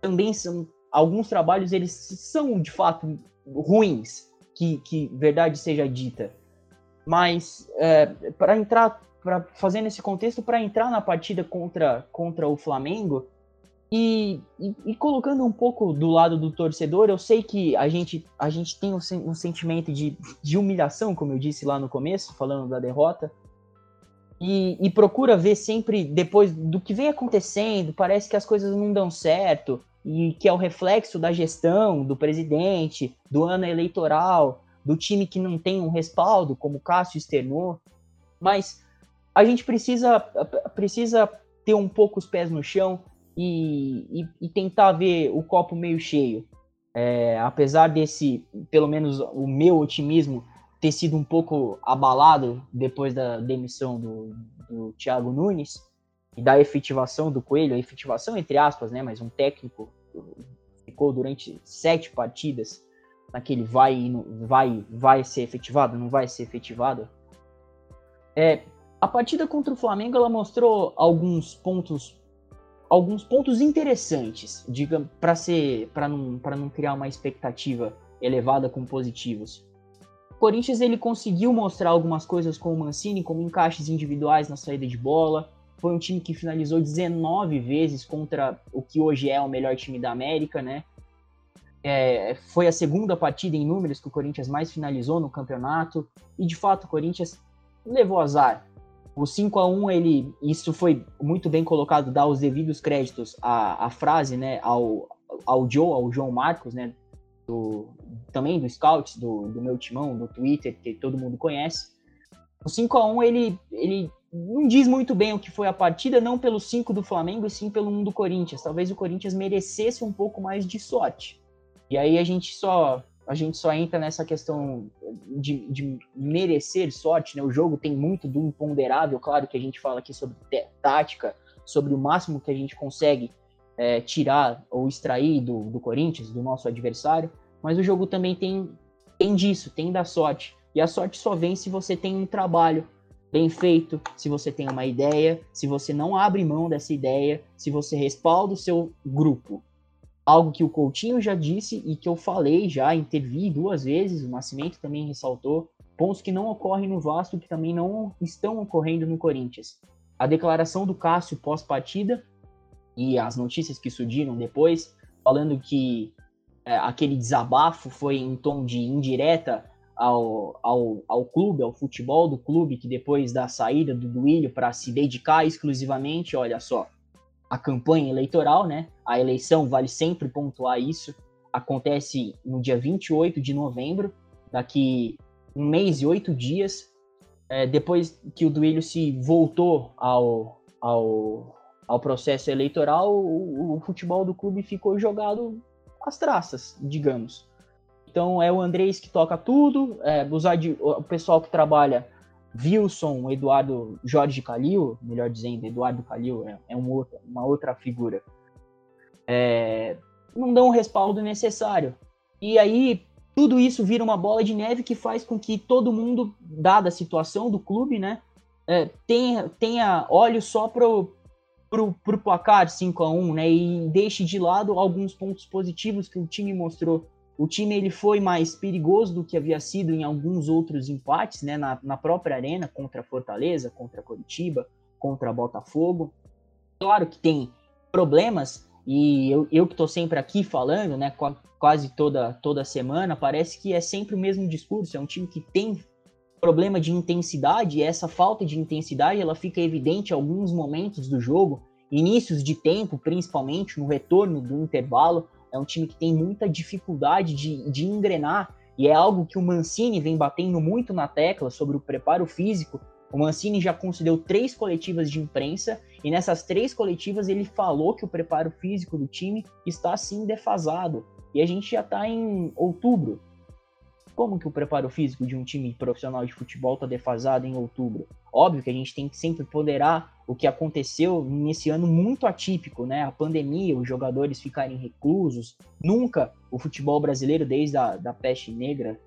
também são alguns trabalhos eles são de fato ruins, que, que verdade seja dita. Mas é, para entrar, para fazer nesse contexto, para entrar na partida contra contra o Flamengo, e, e, e, colocando um pouco do lado do torcedor, eu sei que a gente, a gente tem um, um, sentimento de, de humilhação, como eu disse lá no começo, falando da derrota, e, e, procura ver sempre depois do que vem acontecendo, parece que as coisas não dão certo, e que é o reflexo da gestão, do presidente, do ano eleitoral, do time que não tem um respaldo, como o Cássio externou, mas a gente precisa, precisa ter um pouco os pés no chão, e, e, e tentar ver o copo meio cheio. É, apesar desse, pelo menos o meu otimismo, ter sido um pouco abalado depois da demissão do, do Thiago Nunes e da efetivação do Coelho, a efetivação entre aspas, né, mas um técnico ficou durante sete partidas naquele vai vai vai ser efetivado, não vai ser efetivado. É, a partida contra o Flamengo ela mostrou alguns pontos alguns pontos interessantes, diga, para ser para não para não criar uma expectativa elevada com positivos. Corinthians ele conseguiu mostrar algumas coisas com o Mancini, como encaixes individuais na saída de bola. Foi um time que finalizou 19 vezes contra o que hoje é o melhor time da América, né? É, foi a segunda partida em números que o Corinthians mais finalizou no campeonato. E de fato o Corinthians levou azar. O 5 a 1 ele, isso foi muito bem colocado, dar os devidos créditos à, à frase, né, ao, ao Joe, ao João Marcos, né, do, também do Scouts, do, do meu timão, do Twitter, que todo mundo conhece. O 5 a 1 ele, ele não diz muito bem o que foi a partida, não pelo 5 do Flamengo, e sim pelo 1 do Corinthians. Talvez o Corinthians merecesse um pouco mais de sorte. E aí a gente só a gente só entra nessa questão de, de, merecer sorte, né? O jogo tem muito do imponderável, claro que a gente fala aqui sobre tática, sobre o máximo que a gente consegue é, tirar ou extrair do, do Corinthians, do nosso adversário, mas o jogo também tem, tem disso, tem da sorte. E a sorte só vem se você tem um trabalho bem feito, se você tem uma ideia, se você não abre mão dessa ideia, se você respalda o seu grupo algo que o Coutinho já disse e que eu falei já, intervi duas vezes, o Nascimento também ressaltou, pontos que não ocorrem no Vasco que também não estão ocorrendo no Corinthians. A declaração do Cássio pós-partida e as notícias que surgiram depois, falando que é, aquele desabafo foi em tom de indireta ao, ao, ao clube, ao futebol do clube, que depois da saída do Duílio para se dedicar exclusivamente, olha só, a campanha eleitoral, né? A eleição, vale sempre pontuar isso, acontece no dia 28 de novembro, daqui um mês e oito dias, é, depois que o Duílio se voltou ao, ao, ao processo eleitoral, o, o, futebol do clube ficou jogado às traças, digamos. Então é o Andrés que toca tudo, é, o pessoal que trabalha Wilson, Eduardo Jorge Calil, melhor dizendo, Eduardo Calil é, é um outro, uma outra figura, é, não dão o respaldo necessário. E aí tudo isso vira uma bola de neve que faz com que todo mundo, dada a situação do clube, né, é, tenha, tenha olhos só pro, pro, pro placar 5 a 1 né, e deixe de lado alguns pontos positivos que o time mostrou o time ele foi mais perigoso do que havia sido em alguns outros empates, né, na, na própria arena contra Fortaleza, contra Curitiba, contra Botafogo. Claro que tem problemas e eu, eu que estou sempre aqui falando, né, quase toda toda semana, parece que é sempre o mesmo discurso. É um time que tem problema de intensidade e essa falta de intensidade ela fica evidente em alguns momentos do jogo, inícios de tempo, principalmente no retorno do intervalo é um time que tem muita dificuldade de, de engrenar, e é algo que o Mancini vem batendo muito na tecla sobre o preparo físico. O Mancini já concedeu três coletivas de imprensa, e nessas três coletivas ele falou que o preparo físico do time está sim defasado. E a gente já está em outubro. Como que o preparo físico de um time profissional de futebol está defasado em outubro? Óbvio que a gente tem que sempre ponderar o que aconteceu nesse ano muito atípico, né? A pandemia, os jogadores ficarem reclusos. Nunca o futebol brasileiro, desde a da peste negra,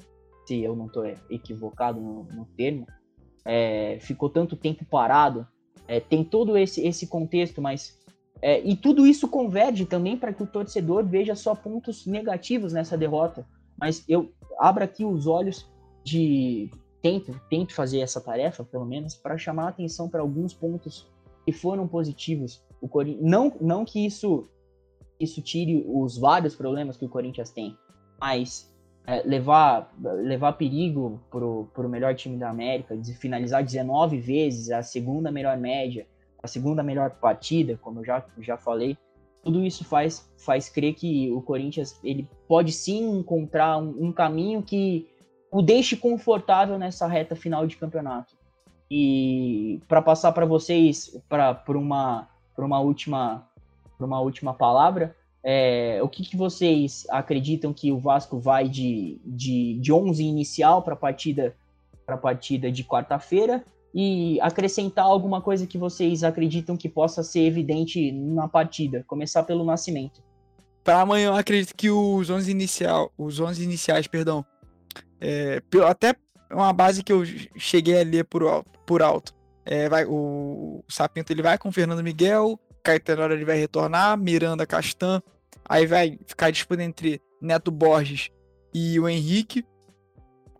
se eu não estou equivocado no, no termo, é, ficou tanto tempo parado. É, tem todo esse, esse contexto, mas é, e tudo isso converge também para que o torcedor veja só pontos negativos nessa derrota. Mas eu abro aqui os olhos de. Tento, tento fazer essa tarefa, pelo menos, para chamar a atenção para alguns pontos que foram positivos. O Corinthians, não, não que isso, isso tire os vários problemas que o Corinthians tem, mas é, levar, levar perigo para o melhor time da América, de finalizar 19 vezes, a segunda melhor média, a segunda melhor partida, como eu já, já falei, tudo isso faz, faz crer que o Corinthians ele pode sim encontrar um, um caminho que o deixe confortável nessa reta final de campeonato. E para passar para vocês para uma por uma última uma última palavra, é, o que, que, vocês acreditam que o Vasco vai de, de, de 11 inicial para a partida para partida de quarta-feira e acrescentar alguma coisa que vocês acreditam que possa ser evidente na partida, começar pelo Nascimento. Para amanhã eu acredito que os 11 inicial, os 11 iniciais, perdão, é, até uma base que eu cheguei a ler por por alto. É, vai, o, o Sapinto ele vai com o Fernando Miguel, Caetano ele vai retornar, Miranda Castan, aí vai ficar disputa entre Neto Borges e o Henrique.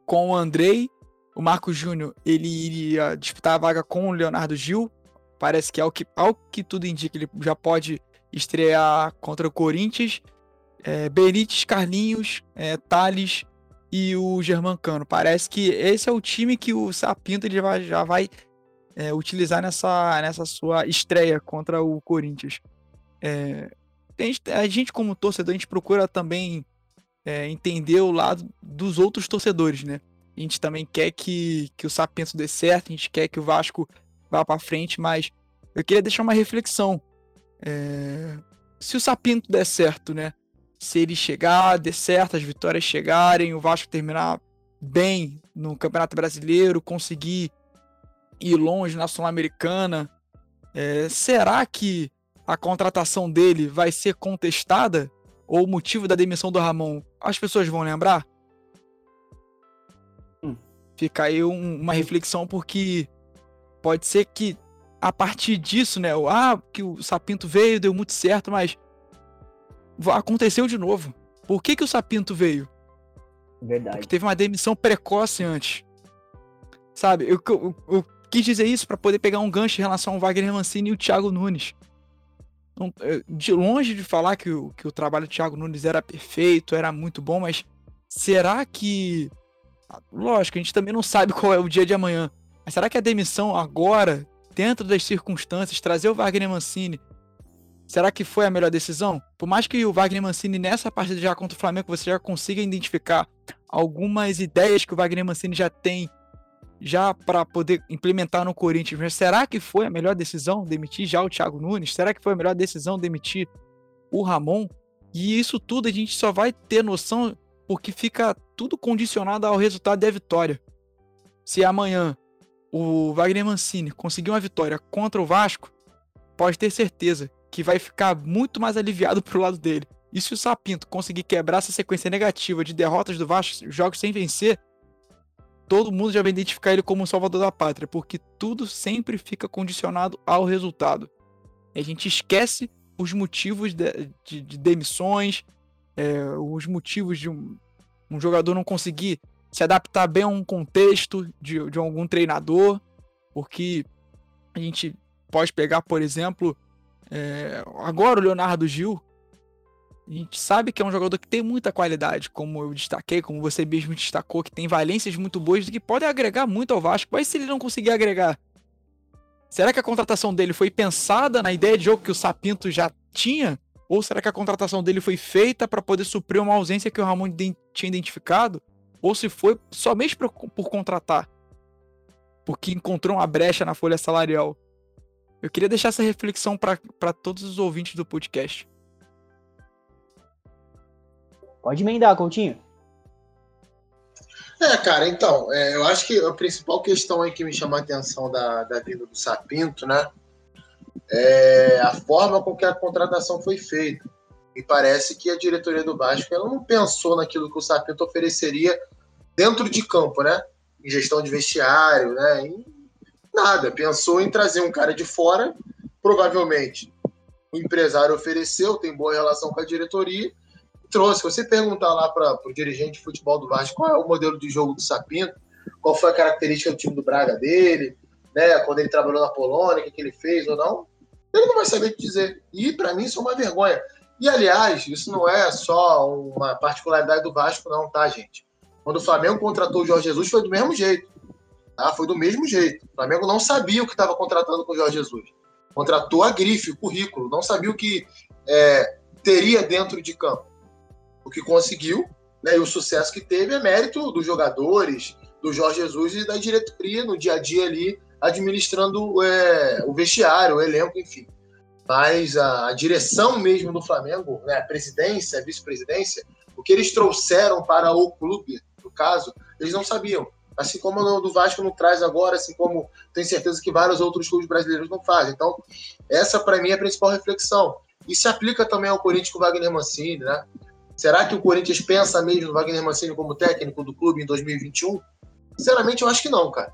com o Andrei. O Marco Júnior ele iria disputar a vaga com o Leonardo Gil. Parece que ao que, ao que tudo indica, ele já pode estrear contra o Corinthians. É, Benítez, Carlinhos, é, Thales e o Germancano. Parece que esse é o time que o Sapinto ele vai, já vai é, utilizar nessa, nessa sua estreia contra o Corinthians. É, a, gente, a, gente, como torcedor, a gente procura também é, entender o lado dos outros torcedores, né? A gente também quer que, que o Sapinto dê certo, a gente quer que o Vasco vá para frente, mas eu queria deixar uma reflexão. É, se o Sapinto der certo, né? Se ele chegar, der certo, as vitórias chegarem, o Vasco terminar bem no Campeonato Brasileiro, conseguir ir longe na Sul-Americana, é, será que a contratação dele vai ser contestada? Ou o motivo da demissão do Ramon, as pessoas vão lembrar? Hum. Fica aí um, uma reflexão, porque pode ser que a partir disso, né? Ah, que o Sapinto veio, deu muito certo, mas aconteceu de novo. Por que, que o Sapinto veio? Verdade. Porque teve uma demissão precoce antes. Sabe, eu, eu, eu quis dizer isso para poder pegar um gancho em relação ao Wagner Mancini e o Thiago Nunes. De longe de falar que o, que o trabalho do Thiago Nunes era perfeito, era muito bom, mas será que. Lógico, a gente também não sabe qual é o dia de amanhã. Mas será que a demissão agora, dentro das circunstâncias, trazer o Wagner Mancini, será que foi a melhor decisão? Por mais que o Wagner Mancini, nessa partida já contra o Flamengo, você já consiga identificar algumas ideias que o Wagner Mancini já tem já para poder implementar no Corinthians. Mas será que foi a melhor decisão demitir já o Thiago Nunes? Será que foi a melhor decisão demitir o Ramon? E isso tudo a gente só vai ter noção porque fica tudo condicionado ao resultado da vitória. Se amanhã o Wagner Mancini conseguir uma vitória contra o Vasco, pode ter certeza que vai ficar muito mais aliviado pro lado dele. E se o Sapinto conseguir quebrar essa sequência negativa de derrotas do Vasco, jogos sem vencer, todo mundo já vai identificar ele como um salvador da pátria, porque tudo sempre fica condicionado ao resultado. A gente esquece os motivos de, de, de demissões, é, os motivos de um, um, jogador não conseguir se adaptar bem a um contexto de, de algum treinador, porque a gente pode pegar, por exemplo, é, agora o Leonardo Gil, a gente sabe que é um jogador que tem muita qualidade, como eu destaquei, como você mesmo destacou, que tem valências muito boas e que podem agregar muito ao Vasco. Mas se ele não conseguir agregar, será que a contratação dele foi pensada na ideia de jogo que o Sapinto já tinha? Ou será que a contratação dele foi feita para poder suprir uma ausência que o Ramon tinha identificado? Ou se foi somente por, por contratar? Porque encontrou uma brecha na folha salarial? Eu queria deixar essa reflexão para todos os ouvintes do podcast. Pode emendar, Coutinho. É, cara, então, é, eu acho que a principal questão aí que me chama a atenção da, da vinda do Sapinto, né, é a forma com que a contratação foi feita. Me parece que a diretoria do Vasco ela não pensou naquilo que o Sapinto ofereceria dentro de campo, né, em gestão de vestiário, né, em nada. Pensou em trazer um cara de fora, provavelmente o empresário ofereceu, tem boa relação com a diretoria, trouxe. Se você perguntar lá para o dirigente de futebol do Vasco qual é o modelo de jogo do Sapinto, qual foi a característica do time do Braga dele, né, quando ele trabalhou na Polônia, o que, que ele fez ou não, ele não vai saber dizer. E para mim isso é uma vergonha. E aliás, isso não é só uma particularidade do Vasco, não, tá, gente? Quando o Flamengo contratou o Jorge Jesus foi do mesmo jeito. Tá? Foi do mesmo jeito. O Flamengo não sabia o que estava contratando com o Jorge Jesus. Contratou a grife, o currículo, não sabia o que é, teria dentro de campo o que conseguiu, né, e o sucesso que teve é mérito dos jogadores, do Jorge Jesus e da diretoria no dia a dia ali, administrando é, o vestiário, o elenco, enfim. Mas a, a direção mesmo do Flamengo, né, a presidência, a vice-presidência, o que eles trouxeram para o clube, no caso, eles não sabiam. Assim como o do Vasco não traz agora, assim como tenho certeza que vários outros clubes brasileiros não fazem. Então, essa para mim é a principal reflexão. E se aplica também ao Corinthians com o Wagner Mancini, né? Será que o Corinthians pensa mesmo no Wagner Mancini como técnico do clube em 2021? Sinceramente, eu acho que não, cara.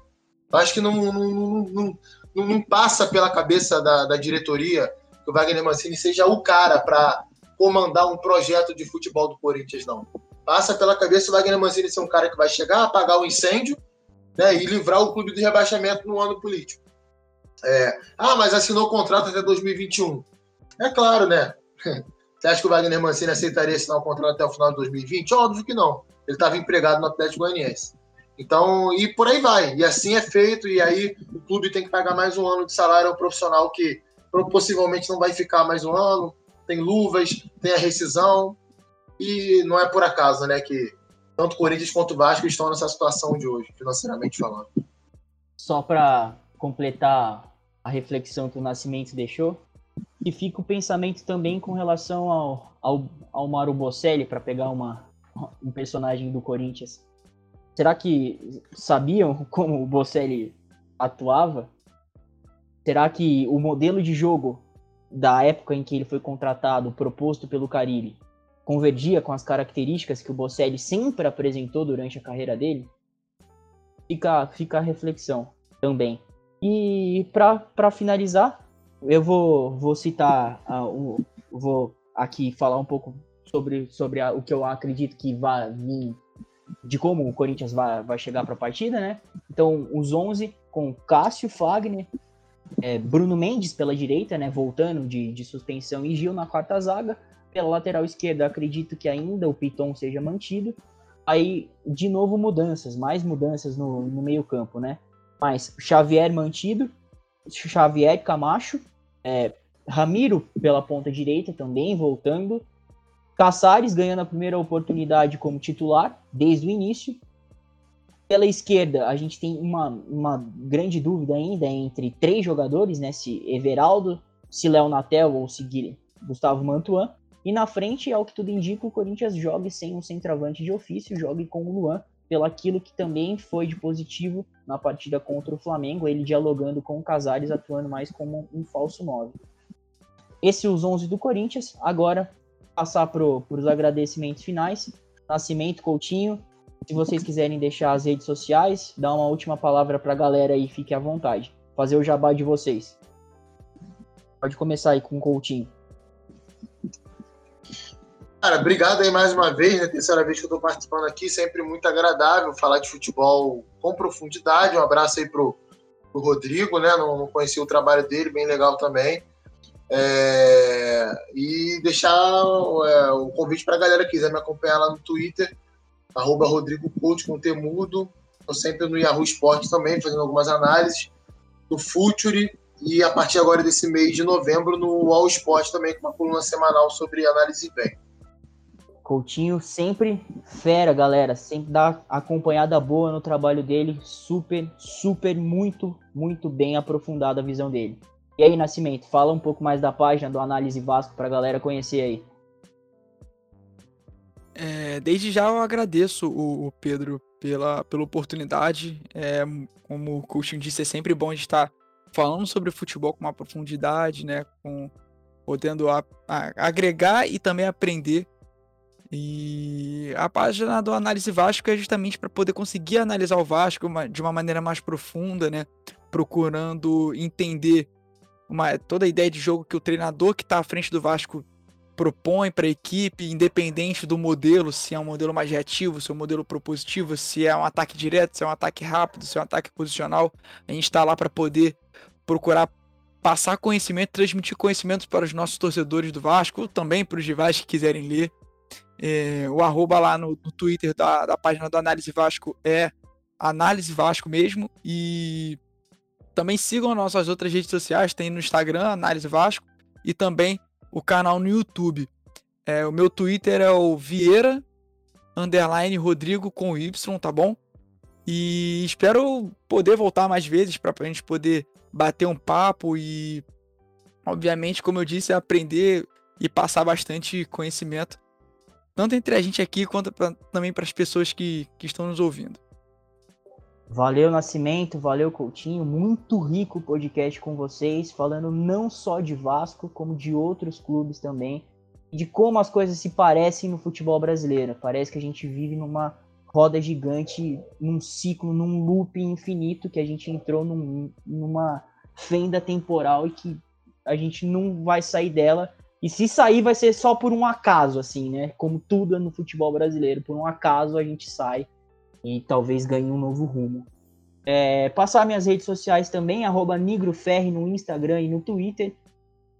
Eu acho que não, não, não, não, passa pela cabeça da, da diretoria que o Wagner Mancini seja o cara para comandar um projeto de futebol do Corinthians, não. Passa pela cabeça o Wagner Mancini ser um cara que vai chegar, apagar o incêndio né, e livrar o clube do rebaixamento no ano político. É, ah, mas assinou o contrato até 2021. É claro, né? [LAUGHS] Você acha que o Wagner Mancini aceitaria assinar o contrato até o final de 2020? Óbvio que não. Ele estava empregado no Atlético Goianiense. Então, e por aí vai. E assim é feito, e aí o clube tem que pagar mais um ano de salário ao profissional que possivelmente não vai ficar mais um ano. Tem luvas, tem a rescisão. E não é por acaso, né, que tanto Corinthians quanto Vasco estão nessa situação de hoje, financeiramente falando. Só para completar a reflexão que o Nascimento deixou, e fica o pensamento também com relação ao, ao, ao Bocelli, para pegar uma, um personagem do Corinthians. Será que sabiam como o Bocelli atuava? Será que o modelo de jogo da época em que ele foi contratado, proposto pelo Carilli, convergia com as características que o Bocelli sempre apresentou durante a carreira dele? Fica, fica a reflexão também. E para finalizar, eu vou, vou citar, uh, vou aqui falar um pouco sobre, sobre a, o que eu acredito que vai vir, de como o Corinthians vai, vai chegar para a partida, né? Então, os 11 com Cássio, Fagner, é, Bruno Mendes pela direita, né? Voltando de, de suspensão e Gil na quarta zaga. Pela lateral esquerda, acredito que ainda o Piton seja mantido. Aí, de novo, mudanças, mais mudanças no, no meio-campo, né? Mas Xavier mantido, Xavier Camacho, é, Ramiro pela ponta direita também, voltando. Caçares ganhando a primeira oportunidade como titular desde o início. Pela esquerda, a gente tem uma, uma grande dúvida ainda entre três jogadores, né? Se Everaldo, se Léo Natel ou se Gustavo Mantuan. E na frente, ao que tudo indica, o Corinthians jogue sem um centroavante de ofício, jogue com o Luan, pelo aquilo que também foi de positivo na partida contra o Flamengo, ele dialogando com o Casares, atuando mais como um falso 9. Esse os 11 do Corinthians. Agora, passar para os agradecimentos finais. Nascimento, Coutinho. Se vocês quiserem deixar as redes sociais, dá uma última palavra para a galera aí, fique à vontade. Fazer o jabá de vocês. Pode começar aí com o Coutinho. Cara, obrigado aí mais uma vez, né? Terceira vez que eu tô participando aqui, sempre muito agradável falar de futebol com profundidade. Um abraço aí pro, pro Rodrigo, né? Não, não conheci o trabalho dele, bem legal também. É, e deixar é, o convite para a galera que quiser me acompanhar lá no Twitter, arroba Rodrigo Coach com temudo. Estou sempre no Yahoo Esporte também, fazendo algumas análises, no Future e a partir agora desse mês de novembro no All Sport também, com uma coluna semanal sobre análise bem. Coutinho sempre fera, galera. Sempre dá acompanhada boa no trabalho dele. Super, super, muito, muito bem aprofundada a visão dele. E aí, Nascimento, fala um pouco mais da página do Análise Vasco para a galera conhecer aí. É, desde já eu agradeço o, o Pedro pela, pela oportunidade. É, como o Coutinho disse, é sempre bom de estar falando sobre futebol com uma profundidade, né? Com, podendo a, a, agregar e também aprender e a página do Análise Vasco é justamente para poder conseguir analisar o Vasco de uma maneira mais profunda, né? Procurando entender uma, toda a ideia de jogo que o treinador que está à frente do Vasco propõe para a equipe, independente do modelo, se é um modelo mais reativo, se é um modelo propositivo, se é um ataque direto, se é um ataque rápido, se é um ataque posicional. A gente está lá para poder procurar passar conhecimento, transmitir conhecimento para os nossos torcedores do Vasco, também para os rivais que quiserem ler. É, o arroba lá no, no Twitter da, da, página do Análise Vasco é Análise Vasco mesmo. E também sigam nossas outras redes sociais, tem no Instagram, Análise Vasco, e também o canal no YouTube. É, o meu Twitter é o Vieira underline Rodrigo com Y, tá bom? E espero poder voltar mais vezes para a gente poder bater um papo e, obviamente, como eu disse, aprender e passar bastante conhecimento tanto entre a gente aqui quanto pra, também para as pessoas que, que estão nos ouvindo. Valeu, Nascimento, valeu, Coutinho. Muito rico podcast com vocês, falando não só de Vasco, como de outros clubes também, de como as coisas se parecem no futebol brasileiro. Parece que a gente vive numa roda gigante, num ciclo, num loop infinito, que a gente entrou num, numa fenda temporal e que a gente não vai sair dela e se sair, vai ser só por um acaso, assim, né? Como tudo no futebol brasileiro, por um acaso a gente sai e talvez ganhe um novo rumo. É, passar minhas redes sociais também, arroba NigroFerri no Instagram e no Twitter.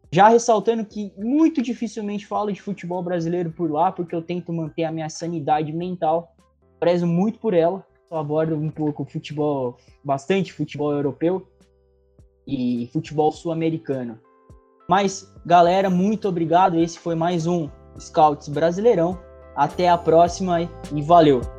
Já ressaltando que muito dificilmente falo de futebol brasileiro por lá, porque eu tento manter a minha sanidade mental. Prezo muito por ela. Só abordo um pouco futebol, bastante futebol europeu e futebol sul-americano. Mas, galera, muito obrigado. Esse foi mais um Scouts Brasileirão. Até a próxima e valeu!